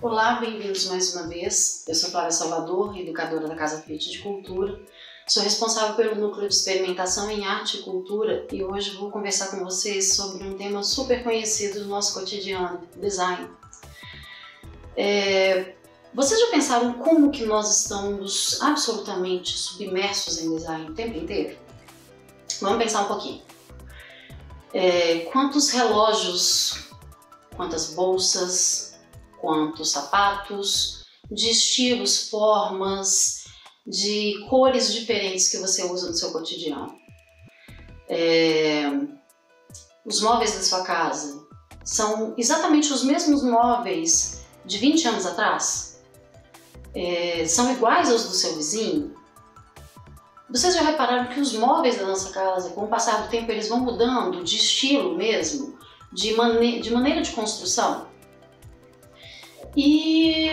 Olá, bem-vindos mais uma vez. Eu sou Clara Salvador, educadora da Casa Fit de Cultura. Sou responsável pelo Núcleo de Experimentação em Arte e Cultura e hoje vou conversar com vocês sobre um tema super conhecido do nosso cotidiano, design. É... Vocês já pensaram como que nós estamos absolutamente submersos em design o tempo inteiro? Vamos pensar um pouquinho. É... Quantos relógios, quantas bolsas, quanto sapatos, de estilos, formas, de cores diferentes que você usa no seu cotidiano. É, os móveis da sua casa são exatamente os mesmos móveis de 20 anos atrás? É, são iguais aos do seu vizinho? Vocês já repararam que os móveis da nossa casa, com o passar do tempo, eles vão mudando de estilo mesmo, de, mane de maneira de construção? E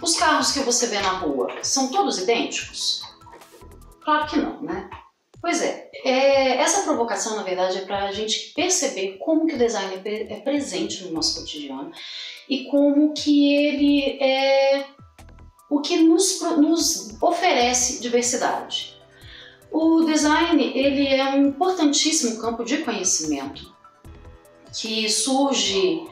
os carros que você vê na rua são todos idênticos? Claro que não, né? Pois é, é essa provocação na verdade é para a gente perceber como que o design é, é presente no nosso cotidiano e como que ele é o que nos, nos oferece diversidade. O design ele é um importantíssimo campo de conhecimento que surge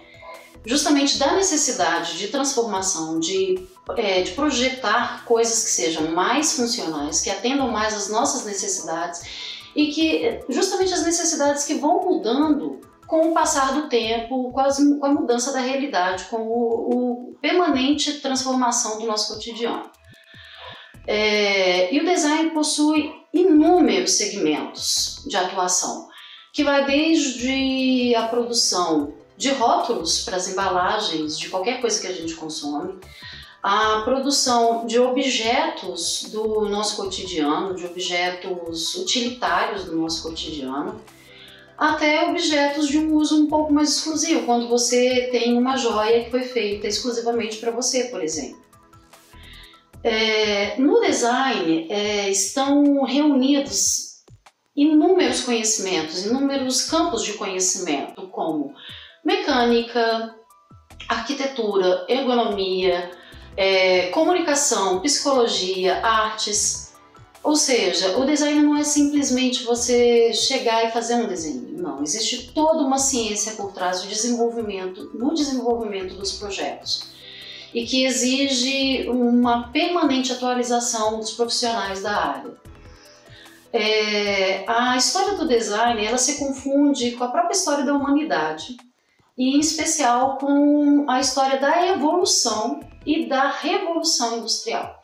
justamente da necessidade de transformação, de, é, de projetar coisas que sejam mais funcionais, que atendam mais às nossas necessidades e que justamente as necessidades que vão mudando com o passar do tempo, com, as, com a mudança da realidade, com o, o permanente transformação do nosso cotidiano. É, e o design possui inúmeros segmentos de atuação, que vai desde a produção de rótulos para as embalagens de qualquer coisa que a gente consome, a produção de objetos do nosso cotidiano, de objetos utilitários do nosso cotidiano, até objetos de um uso um pouco mais exclusivo, quando você tem uma joia que foi feita exclusivamente para você, por exemplo. É, no design é, estão reunidos inúmeros conhecimentos, inúmeros campos de conhecimento, como mecânica, arquitetura, ergonomia, é, comunicação, psicologia, artes. Ou seja, o design não é simplesmente você chegar e fazer um desenho. Não, existe toda uma ciência por trás do desenvolvimento, no desenvolvimento dos projetos e que exige uma permanente atualização dos profissionais da área. É, a história do design ela se confunde com a própria história da humanidade e em especial com a história da evolução e da revolução industrial.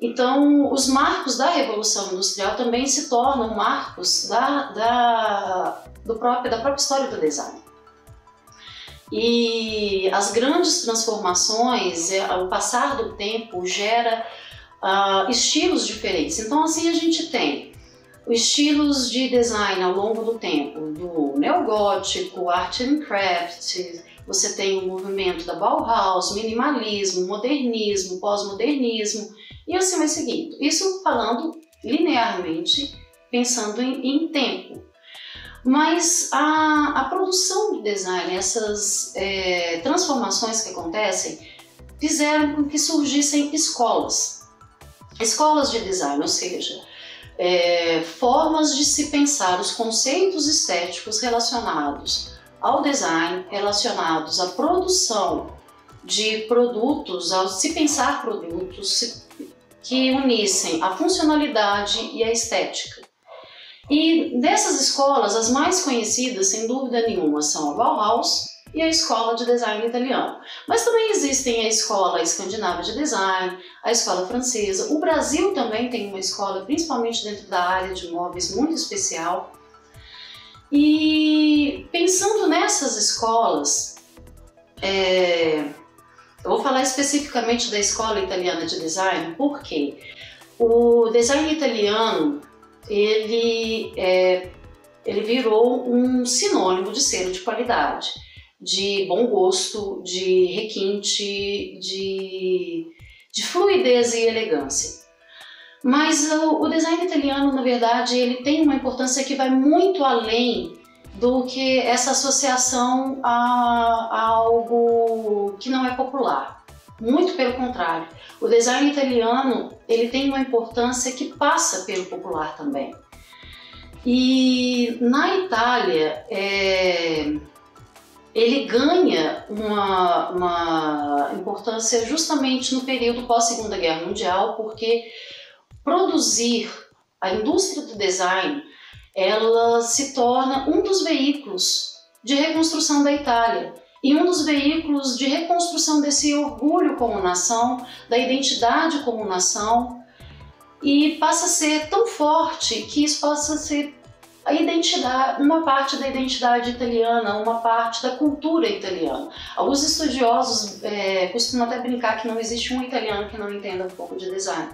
Então, os marcos da revolução industrial também se tornam marcos da, da, do próprio, da própria história do design. E as grandes transformações, é, o passar do tempo gera uh, estilos diferentes. Então, assim, a gente tem estilos de design ao longo do tempo, do neogótico, art and craft, você tem o movimento da Bauhaus, minimalismo, modernismo, pós-modernismo e assim vai seguindo. Isso falando linearmente, pensando em, em tempo. Mas a, a, produção do design, essas é, transformações que acontecem, fizeram com que surgissem escolas. Escolas de design, ou seja, é, formas de se pensar os conceitos estéticos relacionados ao design, relacionados à produção de produtos, ao se pensar produtos que unissem a funcionalidade e a estética. E dessas escolas, as mais conhecidas, sem dúvida nenhuma, são a Bauhaus, e a escola de design italiano. Mas também existem a escola escandinava de design, a escola francesa. O Brasil também tem uma escola, principalmente dentro da área de móveis, muito especial. E pensando nessas escolas, é, eu vou falar especificamente da escola italiana de design, porque o design italiano ele, é, ele virou um sinônimo de selo de qualidade de bom gosto, de requinte, de, de fluidez e elegância. Mas o, o, design italiano, na verdade, ele tem uma importância que vai muito além do que essa associação a, a algo que não é popular. Muito pelo contrário, o design italiano ele tem uma importância que passa pelo popular também. E na Itália, é, ele ganha uma, uma importância justamente no período pós-Segunda Guerra Mundial, porque produzir a indústria do design ela se torna um dos veículos de reconstrução da Itália e um dos veículos de reconstrução desse orgulho como nação, da identidade como nação, e passa a ser tão forte que isso passa a ser a identidade, uma parte da identidade italiana, uma parte da cultura italiana. Alguns estudiosos é, costumam até brincar que não existe um italiano que não entenda um pouco de design.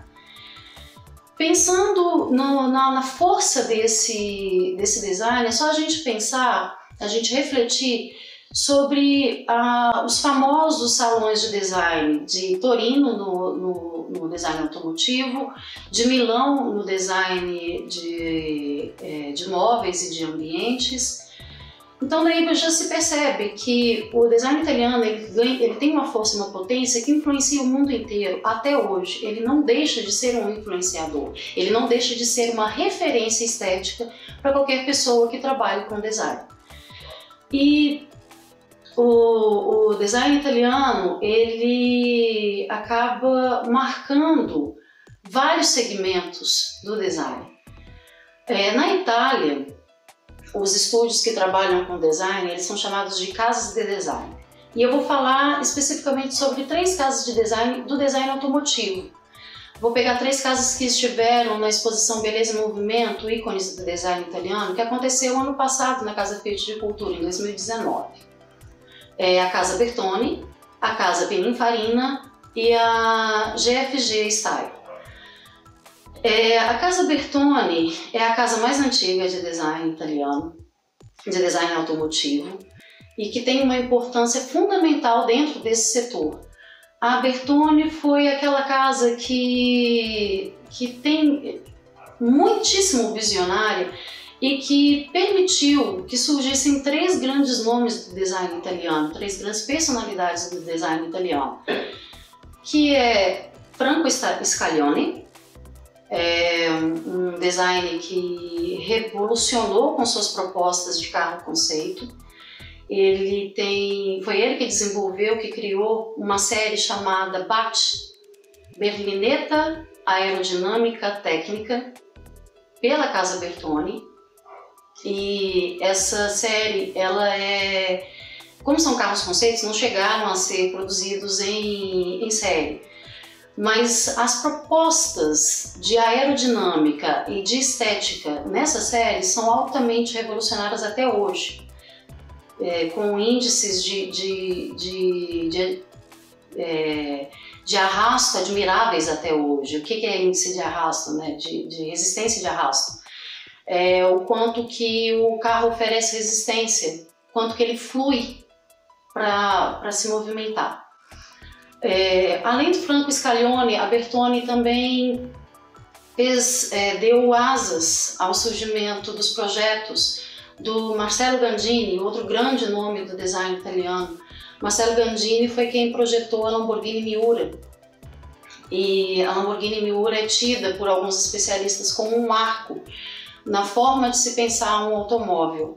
Pensando no, na, na, força desse, desse design, é só a gente pensar, a gente refletir sobre ah, os famosos salões de design de Torino no, no, no, design automotivo, de Milão no design de, é, de móveis e de ambientes. Então daí já se percebe que o design italiano ele, ele tem uma força e uma potência que influencia o mundo inteiro até hoje. Ele não deixa de ser um influenciador, ele não deixa de ser uma referência estética para qualquer pessoa que trabalhe com design. E o, o design italiano ele acaba marcando vários segmentos do design. É, na Itália, os estúdios que trabalham com design eles são chamados de casas de design. E eu vou falar especificamente sobre três casas de design do design automotivo. Vou pegar três casas que estiveram na exposição Beleza e Movimento, ícones do design italiano, que aconteceu ano passado na Casa Fiat de Cultura, em 2019 é a Casa Bertone, a Casa Pininfarina e a GFG Style. É, a Casa Bertone é a casa mais antiga de design italiano, de design automotivo, e que tem uma importância fundamental dentro desse setor. A Bertone foi aquela casa que, que tem muitíssimo visionária e que permitiu que surgissem três grandes nomes do design italiano, três grandes personalidades do design italiano, que é Franco Scaglione, é um design que revolucionou com suas propostas de carro conceito. Ele tem, foi ele que desenvolveu, que criou uma série chamada BAT, Berlineta Aerodinâmica Técnica, pela Casa Bertone, e essa série, ela é. Como são carros conceitos, não chegaram a ser produzidos em, em série. Mas as propostas de aerodinâmica e de estética nessa série são altamente revolucionárias até hoje. É, com índices de, de, de, de, é, de, arrasto admiráveis até hoje. O que é índice de arrasto? Né? De, de resistência de arrasto é, o quanto que o carro oferece resistência, quanto que ele flui para se movimentar. É, além do Franco Scaglione, a Bertone também fez, é, deu asas ao surgimento dos projetos do Marcelo Gandini, outro grande nome do design italiano. Marcelo Gandini foi quem projetou a Lamborghini Miura. E a Lamborghini Miura é tida por alguns especialistas como um marco na forma de se pensar um automóvel.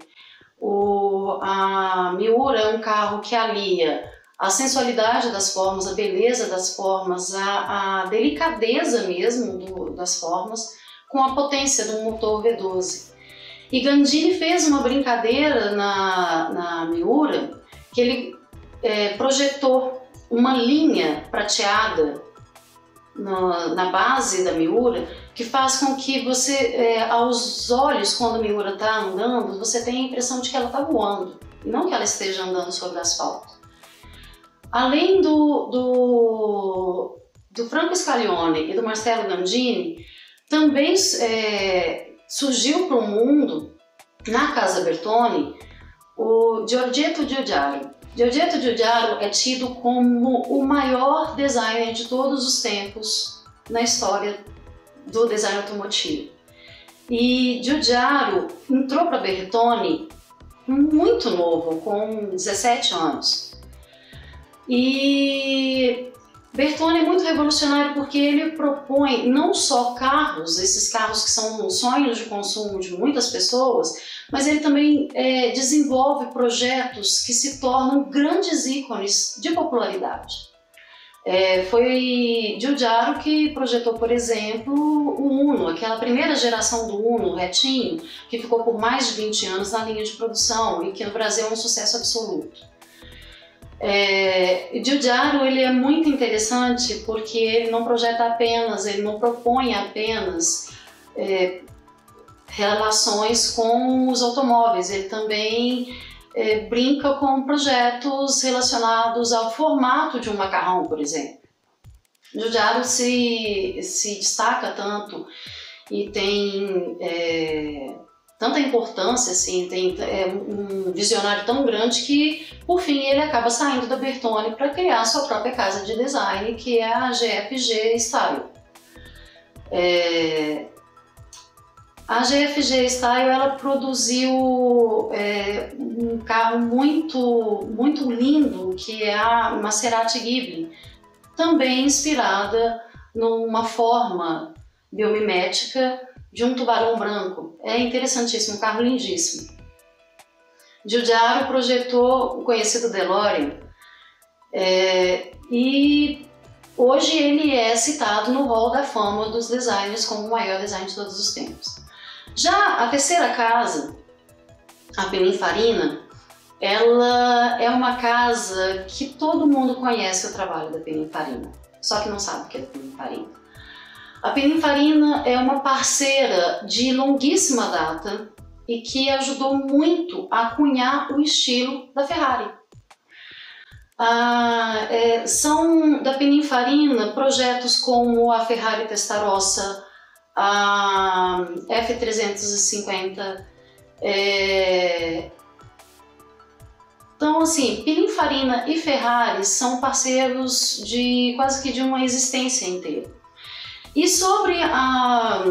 O, a Miura é um carro que alia a sensualidade das formas, a beleza das formas, a, a delicadeza mesmo do, das formas, com a potência do motor V12. E Gandini fez uma brincadeira na, na Miura, que ele é, projetou uma linha prateada na, na base da Miura que faz com que você, é, aos olhos, quando a Miura está andando, você tenha a impressão de que ela está voando, e não que ela esteja andando sobre asfalto. Além do, do, do Franco Scaglione e do Marcelo Gandini, também é, surgiu para o mundo, na Casa Bertone, o Giorgetto Giugiaro. Giorgetto Giugiaro é tido como o maior designer de todos os tempos na história do design automotivo. E Giugiaro entrou para Bertone muito novo, com 17 anos. E Bertone é muito revolucionário porque ele propõe não só carros, esses carros que são sonhos de consumo de muitas pessoas, mas ele também é, desenvolve projetos que se tornam grandes ícones de popularidade. É, foi Giugiaro que projetou, por exemplo, o Uno, aquela primeira geração do Uno retinho, que ficou por mais de 20 anos na linha de produção e que no Brasil é um sucesso absoluto. É, Giugiaro ele é muito interessante porque ele não projeta apenas, ele não propõe apenas é, relações com os automóveis, ele também é, brinca com projetos relacionados ao formato de um macarrão, por exemplo. Giugiaro se, se destaca tanto e tem é, tanta importância, assim, tem é, um visionário tão grande que, por fim, ele acaba saindo da Bertone para criar sua própria casa de design, que é a GFG Style. É, a GFG Style ela produziu é, um carro muito, muito lindo, que é a Maserati Ghibli, também inspirada numa forma biomimética de um tubarão branco. É interessantíssimo, um carro lindíssimo. Giugiaro projetou o conhecido DeLorean é, e hoje ele é citado no hall da fama dos designers como o maior design de todos os tempos. Já a terceira casa, a Pininfarina, ela é uma casa que todo mundo conhece o trabalho da Pininfarina, só que não sabe o que é Pininfarina. A Pininfarina é uma parceira de longuíssima data e que ajudou muito a cunhar o estilo da Ferrari. Ah, é, são da Pininfarina projetos como a Ferrari Testarossa, a F350. É... Então, assim, Pininfarina e Ferrari são parceiros de quase que de uma existência inteira. E sobre a,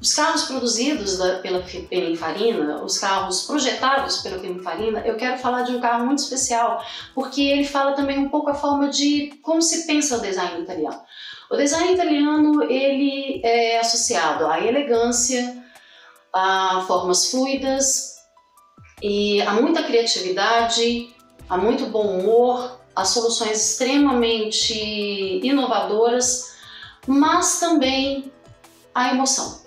os carros produzidos da, pela Pininfarina, os carros projetados pela Pininfarina, eu quero falar de um carro muito especial, porque ele fala também um pouco a forma de como se pensa o design italiano. O design italiano ele é associado à elegância, a formas fluidas e a muita criatividade, a muito bom humor, a soluções extremamente inovadoras mas também a emoção.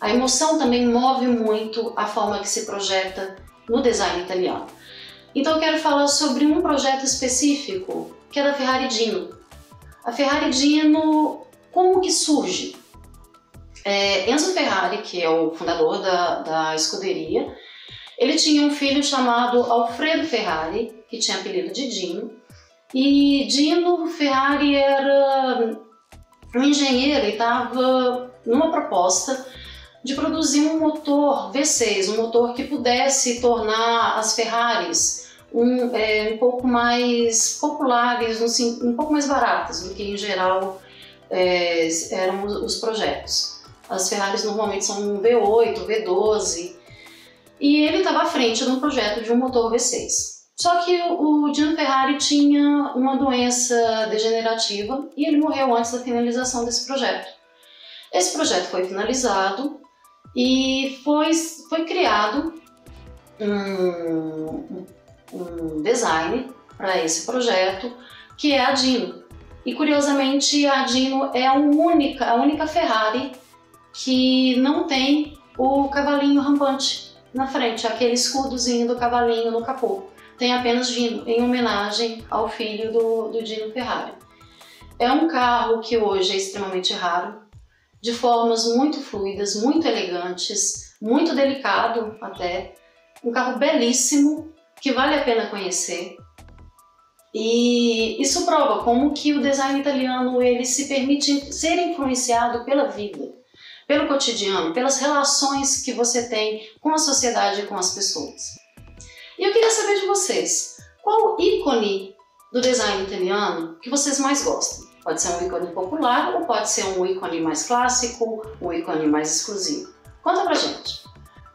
A emoção também move muito a forma que se projeta no design italiano. Então eu quero falar sobre um projeto específico, que é da Ferrari Dino. A Ferrari Dino, como que surge? É, Enzo Ferrari, que é o fundador da, da escuderia, ele tinha um filho chamado Alfredo Ferrari, que tinha apelido de Dino, e Dino Ferrari era um engenheiro estava numa proposta de produzir um motor V6, um motor que pudesse tornar as Ferraris um, é, um pouco mais populares, um, um, pouco mais baratas do que em geral é, eram os projetos. As Ferraris normalmente são um V8, V12, e ele estava à frente de um projeto de um motor V6. Só que o Gino Ferrari tinha uma doença degenerativa e ele morreu antes da finalização desse projeto. Esse projeto foi finalizado e foi, foi criado um, um design para esse projeto que é a Dino. E curiosamente a Dino é a única, a única Ferrari que não tem o cavalinho rampante na frente, aquele escudozinho do cavalinho no capô tem apenas Dino, em homenagem ao filho do, do Dino Ferrari. É um carro que hoje é extremamente raro, de formas muito fluidas, muito elegantes, muito delicado até, um carro belíssimo que vale a pena conhecer. E isso prova como que o design italiano ele se permite ser influenciado pela vida, pelo cotidiano, pelas relações que você tem com a sociedade e com as pessoas. E eu queria saber de vocês, Qual ícone do design italiano que vocês mais gostam? Pode ser um ícone popular ou pode ser um ícone mais clássico, um ícone mais exclusivo. Conta pra gente.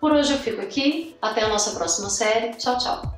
Por hoje eu fico aqui, até a nossa próxima série. Tchau, tchau!